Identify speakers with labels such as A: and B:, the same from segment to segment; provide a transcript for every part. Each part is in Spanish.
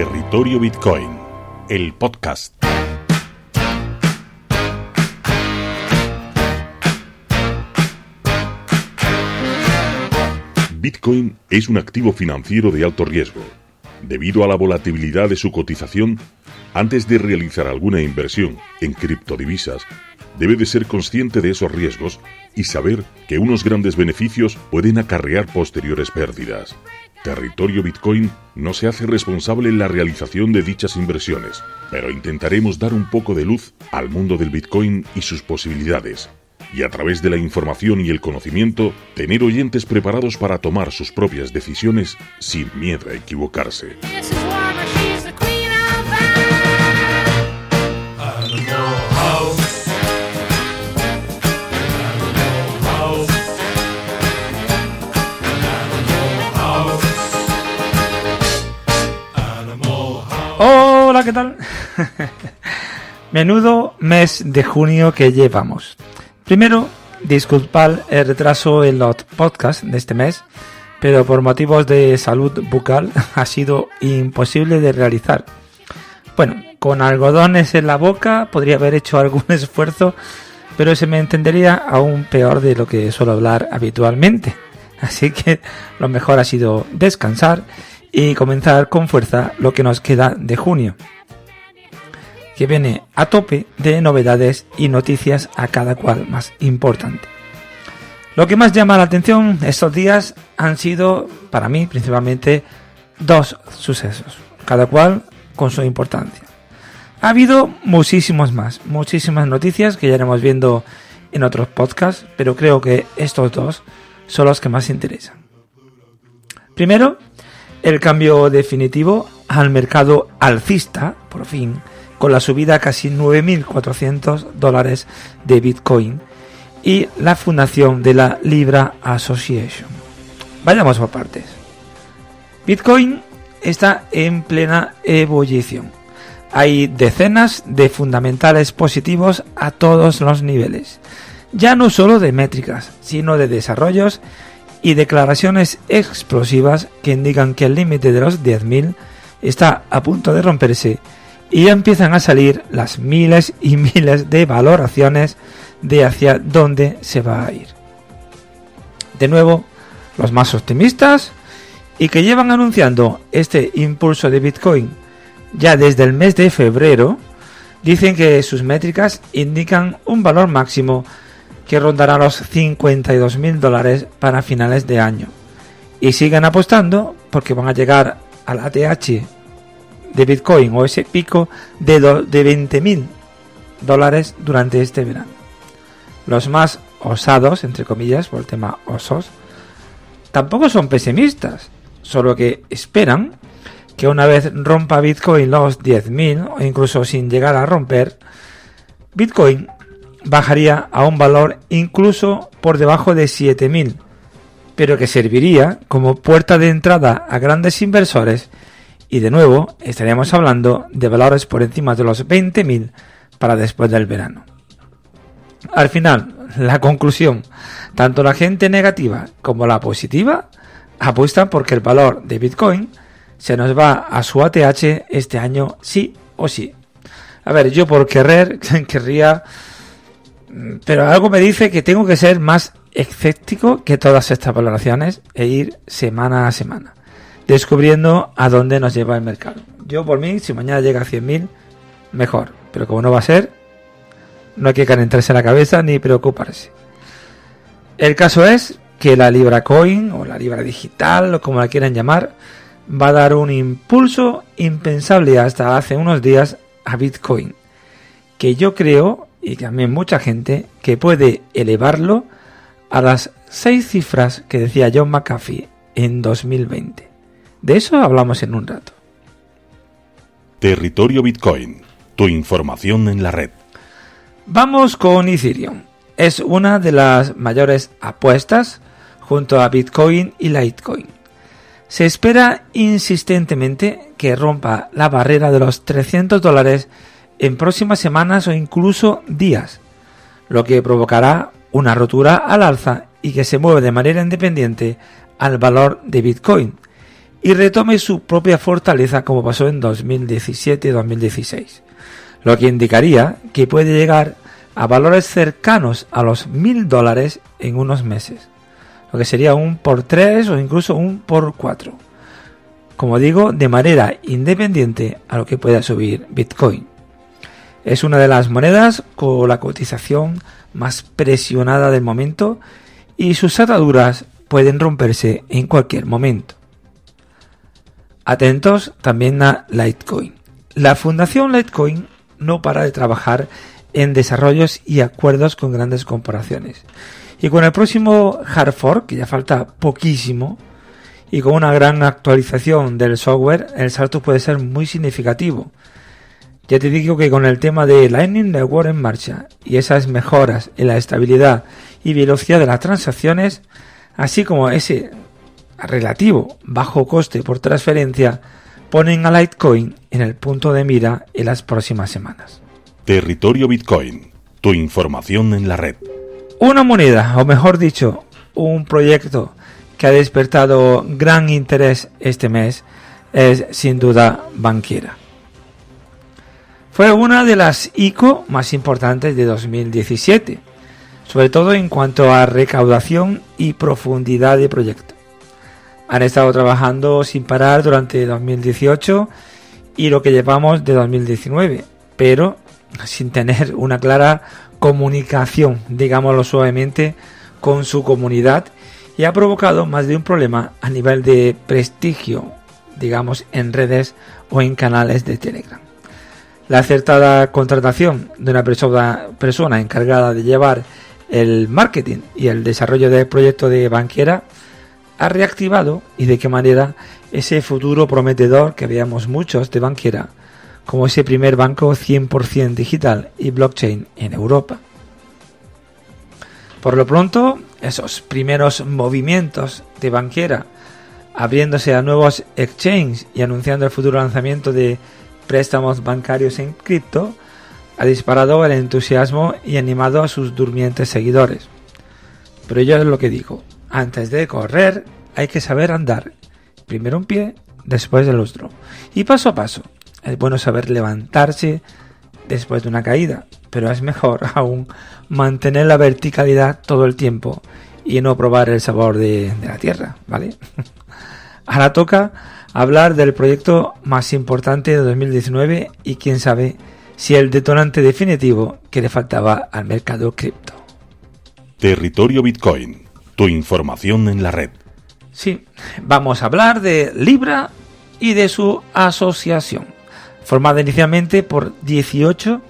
A: Territorio Bitcoin, el podcast. Bitcoin es un activo financiero de alto riesgo. Debido a la volatilidad de su cotización, antes de realizar alguna inversión en criptodivisas, debe de ser consciente de esos riesgos y saber que unos grandes beneficios pueden acarrear posteriores pérdidas. Territorio Bitcoin no se hace responsable en la realización de dichas inversiones, pero intentaremos dar un poco de luz al mundo del Bitcoin y sus posibilidades, y a través de la información y el conocimiento, tener oyentes preparados para tomar sus propias decisiones sin miedo a equivocarse.
B: ¿Qué tal? Menudo mes de junio que llevamos. Primero, disculpad el retraso en los podcasts de este mes, pero por motivos de salud bucal ha sido imposible de realizar. Bueno, con algodones en la boca podría haber hecho algún esfuerzo, pero se me entendería aún peor de lo que suelo hablar habitualmente. Así que lo mejor ha sido descansar y comenzar con fuerza lo que nos queda de junio, que viene a tope de novedades y noticias a cada cual más importante. Lo que más llama la atención estos días han sido, para mí principalmente, dos sucesos, cada cual con su importancia. Ha habido muchísimos más, muchísimas noticias que ya iremos viendo en otros podcasts, pero creo que estos dos son los que más interesan. Primero, el cambio definitivo al mercado alcista, por fin, con la subida a casi 9.400 dólares de Bitcoin y la fundación de la Libra Association. Vayamos por partes. Bitcoin está en plena ebullición. Hay decenas de fundamentales positivos a todos los niveles, ya no solo de métricas, sino de desarrollos y declaraciones explosivas que indican que el límite de los 10.000 está a punto de romperse y empiezan a salir las miles y miles de valoraciones de hacia dónde se va a ir. De nuevo, los más optimistas y que llevan anunciando este impulso de Bitcoin ya desde el mes de febrero, dicen que sus métricas indican un valor máximo que rondará los 52 mil dólares para finales de año. Y siguen apostando porque van a llegar al ATH de Bitcoin o ese pico de, de 20 mil dólares durante este verano. Los más osados, entre comillas, por el tema osos, tampoco son pesimistas, solo que esperan que una vez rompa Bitcoin los 10.000 o incluso sin llegar a romper, Bitcoin bajaría a un valor incluso por debajo de 7.000, pero que serviría como puerta de entrada a grandes inversores y de nuevo estaríamos hablando de valores por encima de los 20.000 para después del verano. Al final, la conclusión, tanto la gente negativa como la positiva apuestan porque el valor de Bitcoin se nos va a su ATH este año sí o sí. A ver, yo por querer querría pero algo me dice que tengo que ser más escéptico que todas estas valoraciones e ir semana a semana, descubriendo a dónde nos lleva el mercado. Yo por mí, si mañana llega a 100.000, mejor, pero como no va a ser, no hay que calentarse la cabeza ni preocuparse. El caso es que la Libra Coin o la Libra Digital o como la quieran llamar, va a dar un impulso impensable hasta hace unos días a Bitcoin, que yo creo y también mucha gente que puede elevarlo a las seis cifras que decía John McAfee en 2020. De eso hablamos en un rato.
A: Territorio Bitcoin, tu información en la red.
B: Vamos con Ethereum. Es una de las mayores apuestas junto a Bitcoin y Litecoin. Se espera insistentemente que rompa la barrera de los 300 dólares en próximas semanas o incluso días, lo que provocará una rotura al alza y que se mueve de manera independiente al valor de Bitcoin, y retome su propia fortaleza como pasó en 2017-2016, lo que indicaría que puede llegar a valores cercanos a los mil dólares en unos meses, lo que sería un por tres o incluso un por cuatro. Como digo, de manera independiente a lo que pueda subir Bitcoin. Es una de las monedas con la cotización más presionada del momento y sus ataduras pueden romperse en cualquier momento. Atentos también a Litecoin. La fundación Litecoin no para de trabajar en desarrollos y acuerdos con grandes corporaciones. Y con el próximo hard fork, que ya falta poquísimo, y con una gran actualización del software, el salto puede ser muy significativo. Ya te digo que con el tema de Lightning Network en marcha y esas mejoras en la estabilidad y velocidad de las transacciones, así como ese relativo bajo coste por transferencia, ponen a Litecoin en el punto de mira en las próximas semanas.
A: Territorio Bitcoin, tu información en la red.
B: Una moneda, o mejor dicho, un proyecto que ha despertado gran interés este mes es sin duda Banquiera. Fue una de las ICO más importantes de 2017, sobre todo en cuanto a recaudación y profundidad de proyecto. Han estado trabajando sin parar durante 2018 y lo que llevamos de 2019, pero sin tener una clara comunicación, digámoslo suavemente, con su comunidad y ha provocado más de un problema a nivel de prestigio, digamos, en redes o en canales de Telegram. La acertada contratación de una persona, encargada de llevar el marketing y el desarrollo del proyecto de banquera ha reactivado y de qué manera ese futuro prometedor que veíamos muchos de banquera como ese primer banco 100% digital y blockchain en Europa. Por lo pronto, esos primeros movimientos de banquera abriéndose a nuevos exchanges y anunciando el futuro lanzamiento de préstamos bancarios en cripto ha disparado el entusiasmo y animado a sus durmientes seguidores. Pero yo es lo que digo, antes de correr hay que saber andar, primero un pie, después el otro, y paso a paso, es bueno saber levantarse después de una caída, pero es mejor aún mantener la verticalidad todo el tiempo y no probar el sabor de, la tierra, ¿vale? Ahora toca hablar del proyecto más importante de 2019 y quién sabe si el detonante definitivo que le faltaba al mercado cripto.
A: Territorio Bitcoin, tu información en la red.
B: Sí, vamos a hablar de Libra y de su asociación formada inicialmente por 18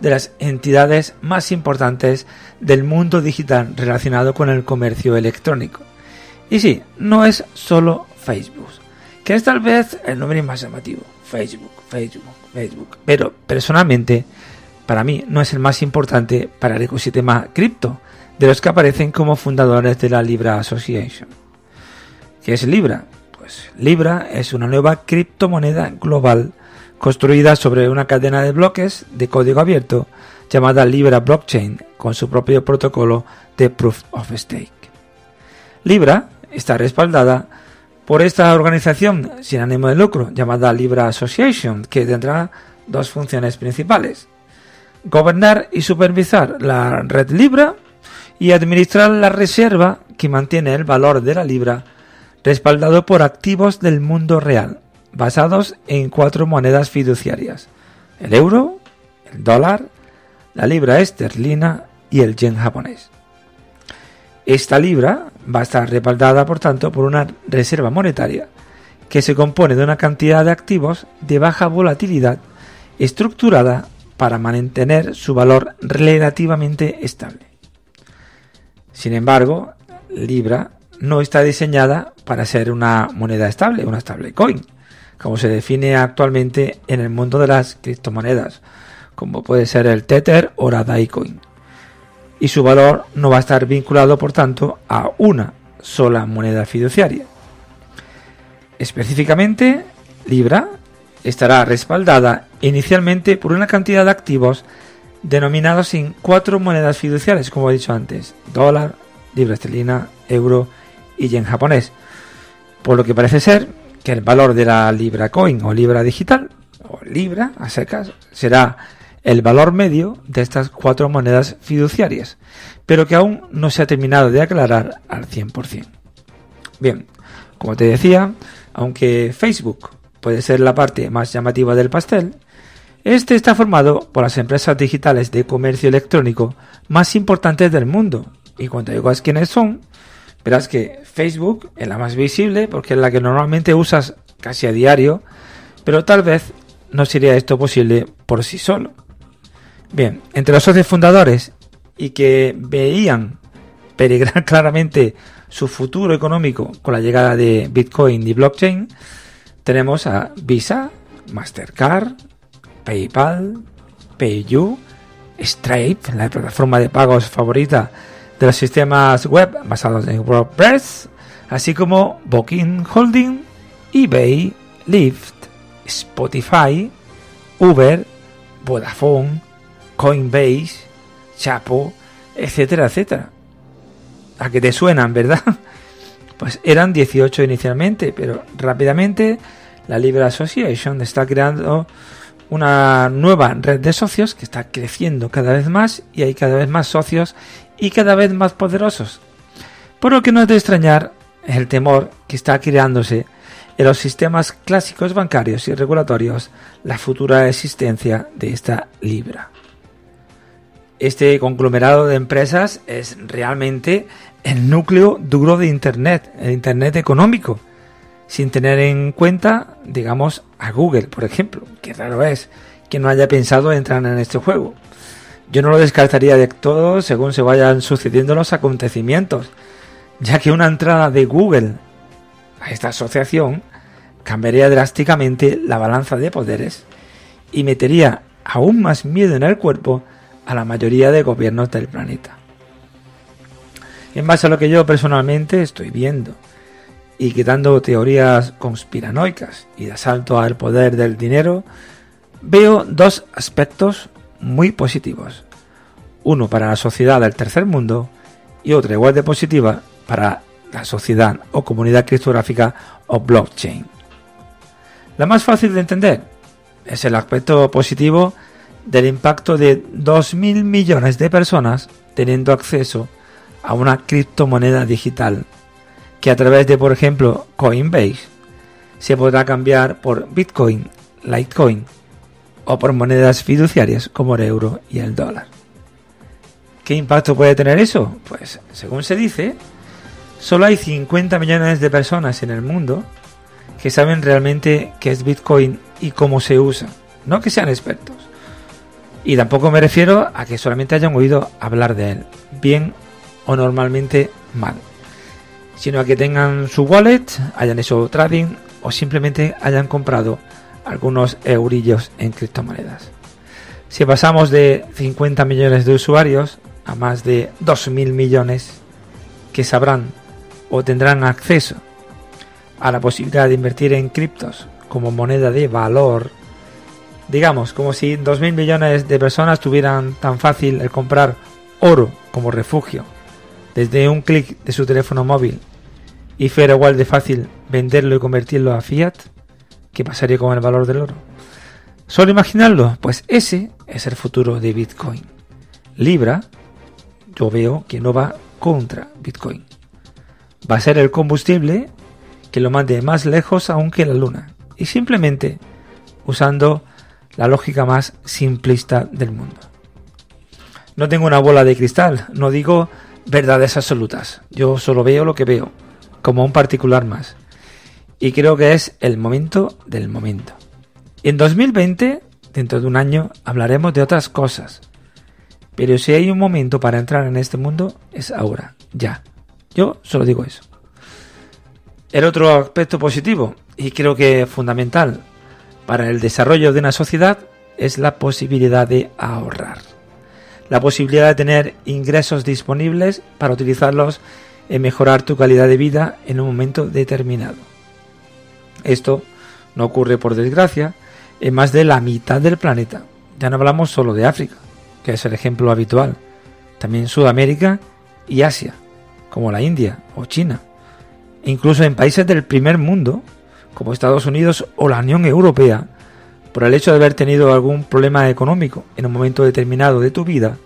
B: de las entidades más importantes del mundo digital relacionado con el comercio electrónico. Y sí, no es solo Facebook, que es tal vez el nombre más llamativo. Facebook, Facebook, Facebook. Pero personalmente, para mí, no es el más importante para el ecosistema cripto, de los que aparecen como fundadores de la Libra Association. ¿Qué es Libra? Pues Libra es una nueva criptomoneda global construida sobre una cadena de bloques de código abierto llamada Libra Blockchain con su propio protocolo de Proof of Stake. Libra está respaldada por esta organización sin ánimo de lucro llamada Libra Association que tendrá dos funciones principales. Gobernar y supervisar la red Libra y administrar la reserva que mantiene el valor de la Libra respaldado por activos del mundo real, basados en cuatro monedas fiduciarias, el euro, el dólar, la libra esterlina y el yen japonés. Esta libra va a estar respaldada, por tanto, por una reserva monetaria que se compone de una cantidad de activos de baja volatilidad estructurada para mantener su valor relativamente estable. Sin embargo, Libra no está diseñada para ser una moneda estable, una stable coin, como se define actualmente en el mundo de las criptomonedas, como puede ser el Tether o la Daicoin. Y su valor no va a estar vinculado, por tanto, a una sola moneda fiduciaria. Específicamente, Libra estará respaldada inicialmente por una cantidad de activos denominados en cuatro monedas fiduciarias, como he dicho antes, dólar, libra esterlina, euro y yen japonés. Por lo que parece ser que el valor de la libra coin o libra digital, o libra a secas, será el valor medio de estas cuatro monedas fiduciarias, pero que aún no se ha terminado de aclarar al 100%. Bien, como te decía, aunque Facebook puede ser la parte más llamativa del pastel, este está formado por las empresas digitales de comercio electrónico más importantes del mundo. Y cuando digas quiénes son, verás que Facebook es la más visible porque es la que normalmente usas casi a diario, pero tal vez no sería esto posible por sí solo. Bien, entre los socios fundadores y que veían peregrar claramente su futuro económico con la llegada de Bitcoin y blockchain, tenemos a Visa, Mastercard, PayPal, PayU, Stripe, la plataforma de pagos favorita de los sistemas web basados en WordPress, así como Booking Holding, eBay, Lyft, Spotify, Uber, Vodafone, Coinbase, Chapo, etcétera, etcétera. A que te suenan, ¿verdad? Pues eran 18 inicialmente, pero rápidamente la Libre Association está creando una nueva red de socios que está creciendo cada vez más y hay cada vez más socios y cada vez más poderosos. Por lo que no es de extrañar el temor que está creándose en los sistemas clásicos bancarios y regulatorios la futura existencia de esta libra este conglomerado de empresas es realmente el núcleo duro de Internet, el Internet económico, sin tener en cuenta, digamos, a Google, por ejemplo, que raro es que no haya pensado entrar en este juego. Yo no lo descartaría de todo según se vayan sucediendo los acontecimientos, ya que una entrada de Google a esta asociación cambiaría drásticamente la balanza de poderes y metería aún más miedo en el cuerpo a la mayoría de gobiernos del planeta. En base a lo que yo personalmente estoy viendo, y quitando teorías conspiranoicas y de asalto al poder del dinero, veo dos aspectos muy positivos. Uno para la sociedad del tercer mundo y otro igual de positiva para la sociedad o comunidad criptográfica o blockchain. La más fácil de entender es el aspecto positivo del impacto de 2.000 millones de personas teniendo acceso a una criptomoneda digital que a través de, por ejemplo, Coinbase se podrá cambiar por Bitcoin, Litecoin o por monedas fiduciarias como el euro y el dólar. ¿Qué impacto puede tener eso? Pues, según se dice, solo hay 50 millones de personas en el mundo que saben realmente qué es Bitcoin y cómo se usa, no que sean expertos. Y tampoco me refiero a que solamente hayan oído hablar de él, bien o normalmente mal, sino a que tengan su wallet, hayan hecho trading o simplemente hayan comprado algunos eurillos en criptomonedas. Si pasamos de 50 millones de usuarios a más de 2.000 millones que sabrán o tendrán acceso a la posibilidad de invertir en criptos como moneda de valor digamos, como si 2.000 millones de personas tuvieran tan fácil el comprar oro como refugio desde un clic de su teléfono móvil y fuera igual de fácil venderlo y convertirlo a fiat, ¿qué pasaría con el valor del oro? ¿Solo imaginarlo? Pues ese es el futuro de Bitcoin. Libra, yo veo que no va contra Bitcoin. Va a ser el combustible que lo mande más lejos aún que la luna. Y simplemente usando la lógica más simplista del mundo. No tengo una bola de cristal, no digo verdades absolutas, yo solo veo lo que veo, como un particular más. Y creo que es el momento del momento. En 2020, dentro de un año, hablaremos de otras cosas. Pero si hay un momento para entrar en este mundo, es ahora, ya. Yo solo digo eso. El otro aspecto positivo, y creo que fundamental, para el desarrollo de una sociedad es la posibilidad de ahorrar. La posibilidad de tener ingresos disponibles para utilizarlos en mejorar tu calidad de vida en un momento determinado. Esto no ocurre por desgracia en más de la mitad del planeta. Ya no hablamos solo de África, que es el ejemplo habitual. También Sudamérica y Asia, como la India o China. E incluso en países del primer mundo como Estados Unidos o la Unión Europea, por el hecho de haber tenido algún problema económico en un momento determinado de tu vida,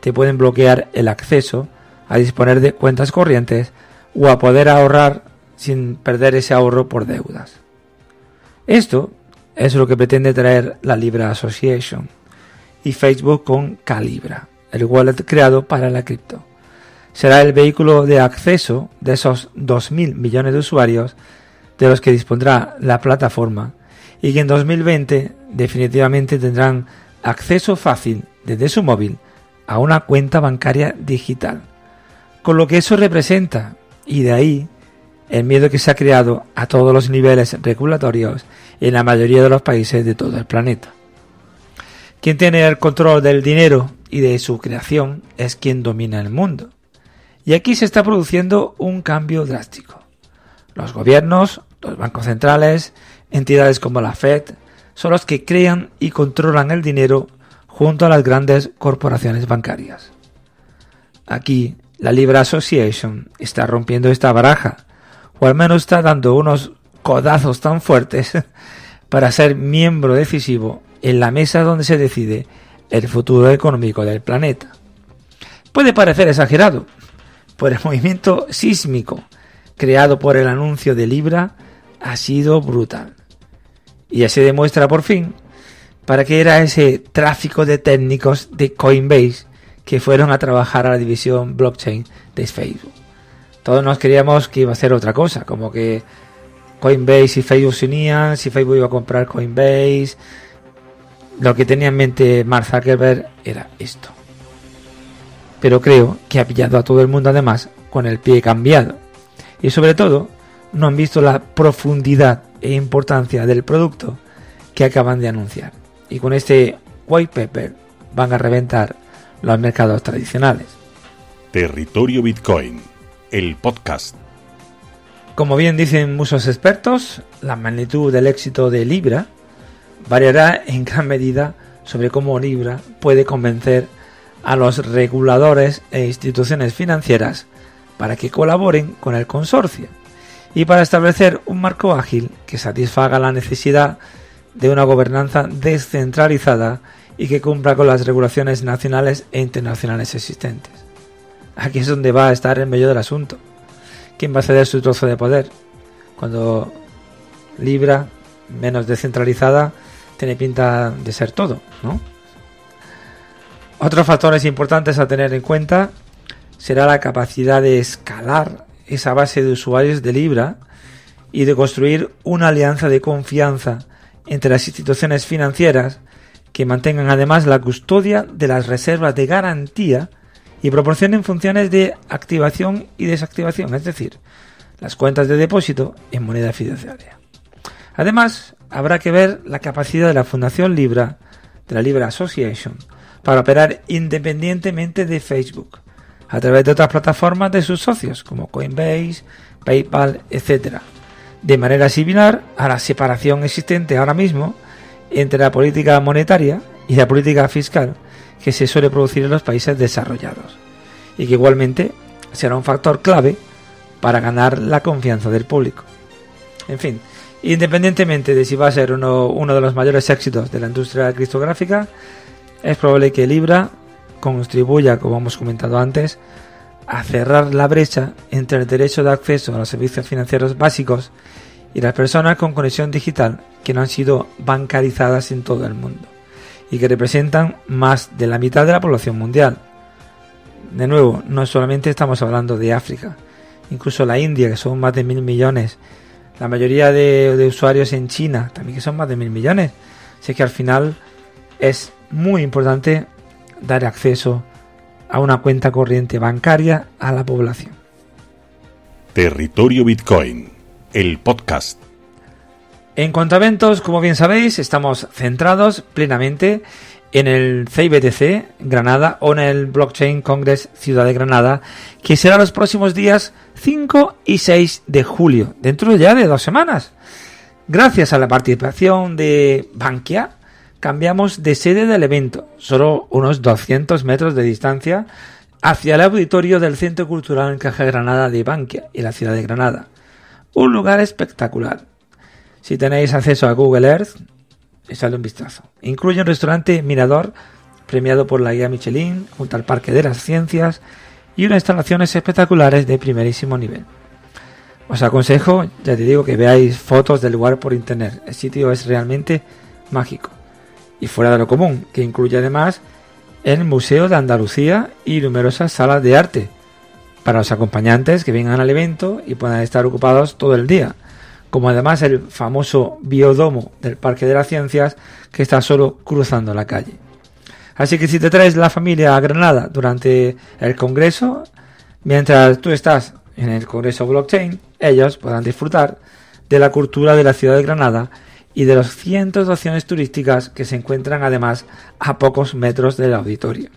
B: te pueden bloquear el acceso a disponer de cuentas corrientes o a poder ahorrar sin perder ese ahorro por deudas. Esto es lo que pretende traer la Libra Association y Facebook con Calibra, el wallet creado para la cripto. Será el vehículo de acceso de esos 2.000 millones de usuarios de los que dispondrá la plataforma y que en 2020 definitivamente tendrán acceso fácil desde su móvil a una cuenta bancaria digital. Con lo que eso representa, y de ahí el miedo que se ha creado a todos los niveles regulatorios en la mayoría de los países de todo el planeta. Quien tiene el control del dinero y de su creación es quien domina el mundo. Y aquí se está produciendo un cambio drástico. Los gobiernos, los bancos centrales, entidades como la Fed, son los que crean y controlan el dinero junto a las grandes corporaciones bancarias. Aquí, la Libra Association está rompiendo esta baraja, o al menos está dando unos codazos tan fuertes para ser miembro decisivo en la mesa donde se decide el futuro económico del planeta. Puede parecer exagerado, pero el movimiento sísmico creado por el anuncio de Libra ha sido brutal. Y ya se demuestra por fin para qué era ese tráfico de técnicos de Coinbase que fueron a trabajar a la división blockchain de Facebook. Todos nos queríamos que iba a ser otra cosa, como que Coinbase y Facebook se unían, si Facebook iba a comprar Coinbase. Lo que tenía en mente Mark Zuckerberg era esto. Pero creo que ha pillado a todo el mundo además con el pie cambiado. Y sobre todo, no han visto la profundidad e importancia del producto que acaban de anunciar. Y con este white paper van a reventar los mercados tradicionales.
A: Territorio Bitcoin, el podcast.
B: Como bien dicen muchos expertos, la magnitud del éxito de Libra variará en gran medida sobre cómo Libra puede convencer a los reguladores e instituciones financieras para que colaboren con el consorcio y para establecer un marco ágil que satisfaga la necesidad de una gobernanza descentralizada y que cumpla con las regulaciones nacionales e internacionales existentes. Aquí es donde va a estar el medio del asunto. ¿Quién va a ceder su trozo de poder? Cuando Libra, menos descentralizada, tiene pinta de ser todo, ¿no? Otros factores importantes a tener en cuenta será la capacidad de escalar esa base de usuarios de Libra y de construir una alianza de confianza entre las instituciones financieras que mantengan además la custodia de las reservas de garantía y proporcionen funciones de activación y desactivación, es decir, las cuentas de depósito en moneda fiduciaria. Además, habrá que ver la capacidad de la Fundación Libra, de la Libra Association, para operar independientemente de Facebook, a través de otras plataformas de sus socios, como Coinbase, PayPal, etc. De manera similar a la separación existente ahora mismo entre la política monetaria y la política fiscal que se suele producir en los países desarrollados, y que igualmente será un factor clave para ganar la confianza del público. En fin, independientemente de si va a ser uno, de los mayores éxitos de la industria criptográfica, es probable que Libra contribuya, como hemos comentado antes, a cerrar la brecha entre el derecho de acceso a los servicios financieros básicos y las personas con conexión digital que no han sido bancarizadas en todo el mundo y que representan más de la mitad de la población mundial. De nuevo, no solamente estamos hablando de África, incluso la India, que son más de mil millones, la mayoría de, de usuarios en China, también que son más de mil millones. Así que al final es muy importante dar acceso a una cuenta corriente bancaria a la población.
A: Territorio Bitcoin, el podcast.
B: En cuanto a eventos, como bien sabéis, estamos centrados plenamente en el CIBTC Granada o en el Blockchain Congress Ciudad de Granada, que será los próximos días 5 y 6 de julio, dentro ya de dos semanas. Gracias a la participación de Bankia, cambiamos de sede del evento, solo unos 200 metros de distancia, hacia el auditorio del Centro Cultural en Caja Granada de Bankia y la ciudad de Granada. Un lugar espectacular. Si tenéis acceso a Google Earth, echadle un vistazo. Incluye un restaurante mirador premiado por la guía Michelin junto al Parque de las Ciencias y unas instalaciones espectaculares de primerísimo nivel. Os aconsejo, ya te digo, que veáis fotos del lugar por internet. El sitio es realmente mágico y fuera de lo común, que incluye además el Museo de Andalucía y numerosas salas de arte para los acompañantes que vengan al evento y puedan estar ocupados todo el día como además el famoso biodomo del Parque de las Ciencias que está solo cruzando la calle. Así que si te traes la familia a Granada durante el Congreso, mientras tú estás en el Congreso Blockchain, ellos podrán disfrutar de la cultura de la ciudad de Granada y de los cientos de opciones turísticas que se encuentran además a pocos metros del auditorio.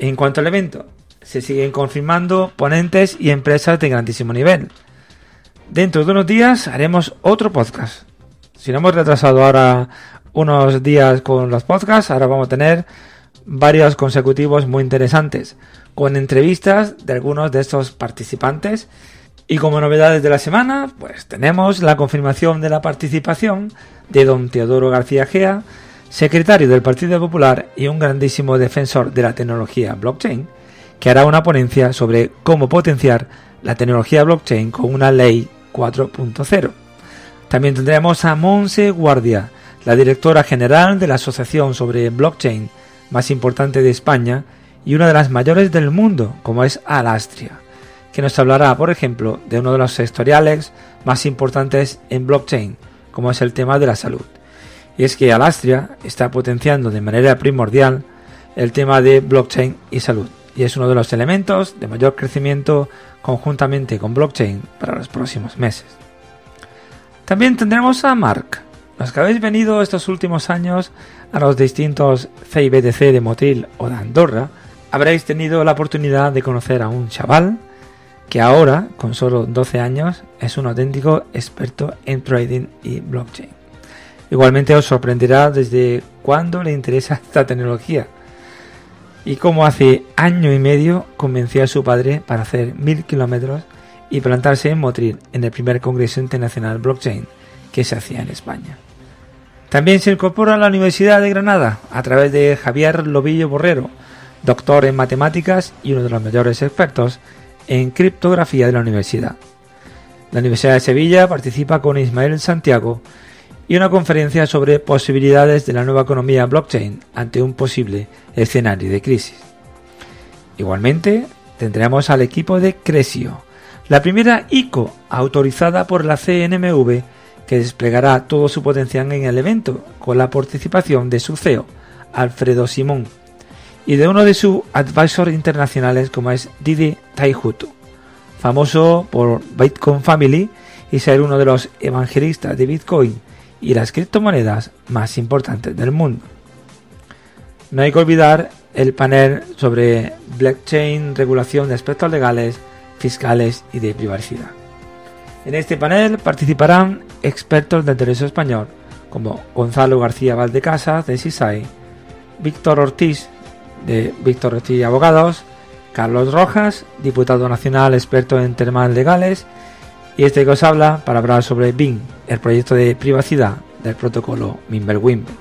B: En cuanto al evento, se siguen confirmando ponentes y empresas de grandísimo nivel. Dentro de unos días haremos otro podcast. Si no hemos retrasado ahora unos días con los podcasts, ahora vamos a tener varios consecutivos muy interesantes, con entrevistas de algunos de estos participantes. Y como novedades de la semana, pues tenemos la confirmación de la participación de don Teodoro García Gea, secretario del Partido Popular y un grandísimo defensor de la tecnología blockchain, que hará una ponencia sobre cómo potenciar la tecnología blockchain con una ley 4.0. También tendremos a Monse Guardia, la directora general de la asociación sobre blockchain más importante de España y una de las mayores del mundo, como es Alastria, que nos hablará, por ejemplo, de uno de los sectoriales más importantes en blockchain, como es el tema de la salud. Y es que Alastria está potenciando de manera primordial el tema de blockchain y salud, y es uno de los elementos de mayor crecimiento conjuntamente con blockchain para los próximos meses. También tendremos a Mark. Los que habéis venido estos últimos años a los distintos CIBTC de Motril o de Andorra, habréis tenido la oportunidad de conocer a un chaval que ahora, con solo 12 años, es un auténtico experto en trading y blockchain. Igualmente os sorprenderá desde cuándo le interesa esta tecnología y cómo hace año y medio convenció a su padre para hacer mil kilómetros y plantarse en Motril en el primer Congreso Internacional Blockchain que se hacía en España. También se incorpora a la Universidad de Granada a través de Javier Lobillo Borrero, doctor en matemáticas y uno de los mayores expertos en criptografía de la universidad. La Universidad de Sevilla participa con Ismael Santiago y una conferencia sobre posibilidades de la nueva economía blockchain ante un posible escenario de crisis. Igualmente, tendremos al equipo de Cresio, la primera ICO autorizada por la CNMV que desplegará todo su potencial en el evento con la participación de su CEO, Alfredo Simón, y de uno de sus advisors internacionales como es Didi Taihutu, famoso por Bitcoin Family y ser uno de los evangelistas de Bitcoin y las criptomonedas más importantes del mundo. No hay que olvidar el panel sobre blockchain, regulación de aspectos legales, fiscales y de privacidad. En este panel participarán expertos del derecho español como Gonzalo García Valdecasa de CISAI, Víctor Ortiz de Víctor Ortiz Abogados, Carlos Rojas, diputado nacional experto en temas legales y este que os habla para hablar sobre BIM, el proyecto de privacidad del protocolo Mimblewimble.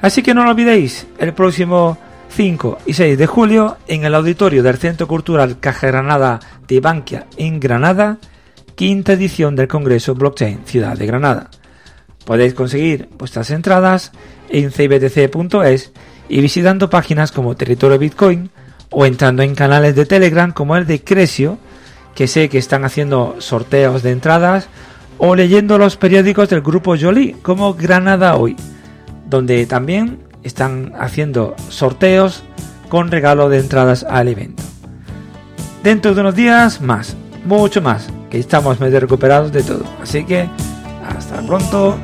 B: Así que no lo olvidéis, el próximo 5 y 6 de julio en el auditorio del Centro Cultural Caja Granada de Bankia en Granada, quinta edición del Congreso Blockchain Ciudad de Granada. Podéis conseguir vuestras entradas en cibtc.es y visitando páginas como Territorio Bitcoin o entrando en canales de Telegram como el de Cresio que sé que están haciendo sorteos de entradas, o leyendo los periódicos del grupo Jolie, como Granada Hoy, donde también están haciendo sorteos con regalo de entradas al evento. Dentro de unos días más, mucho más, que estamos medio recuperados de todo. Así que, hasta pronto.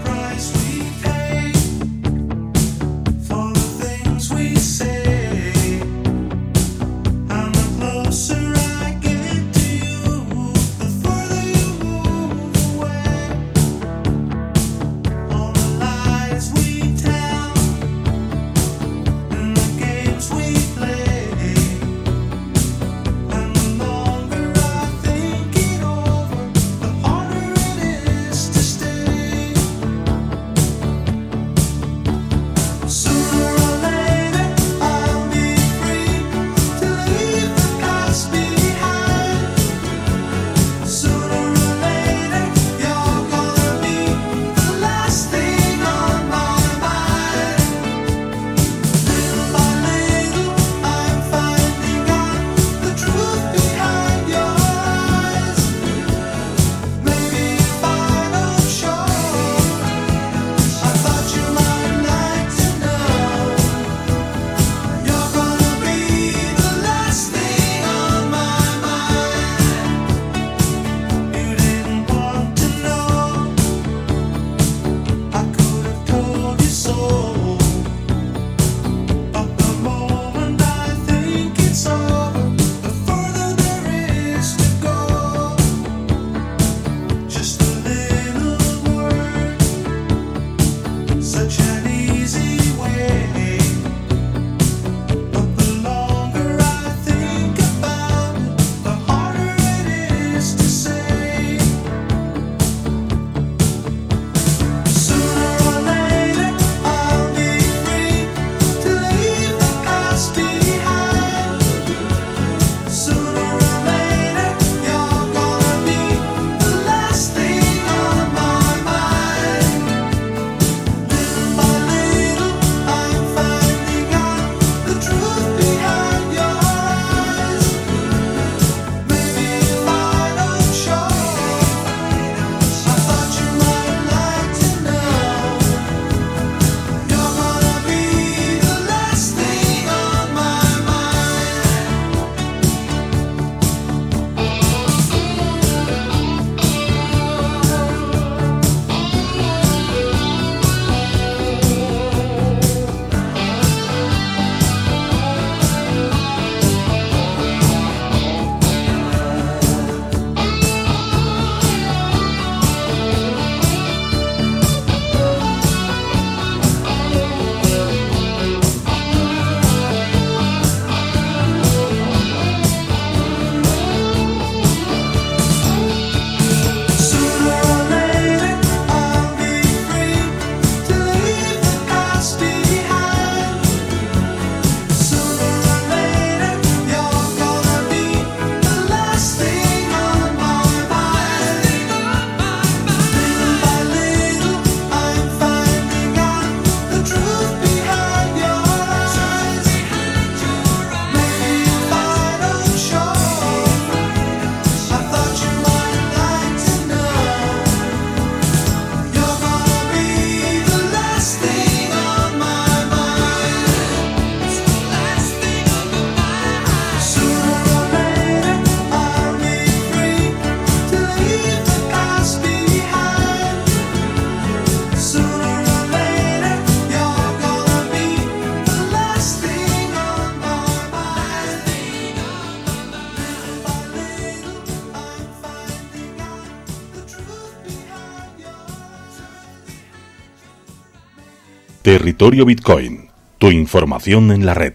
A: Territorio Bitcoin, tu información en la red.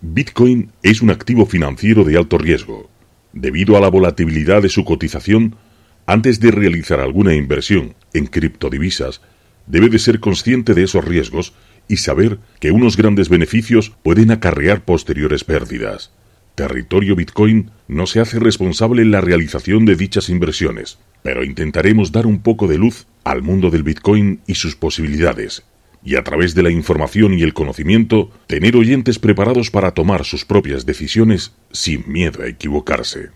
A: Bitcoin es un activo financiero de alto riesgo. Debido a la volatilidad de su cotización, antes de realizar alguna inversión en criptodivisas, debe de ser consciente de esos riesgos y saber que unos grandes beneficios pueden acarrear posteriores pérdidas. Territorio Bitcoin no se hace responsable en la realización de dichas inversiones, pero intentaremos dar un poco de luz al mundo del Bitcoin y sus posibilidades y a través de la información y el conocimiento, tener oyentes preparados para tomar sus propias decisiones sin miedo a equivocarse.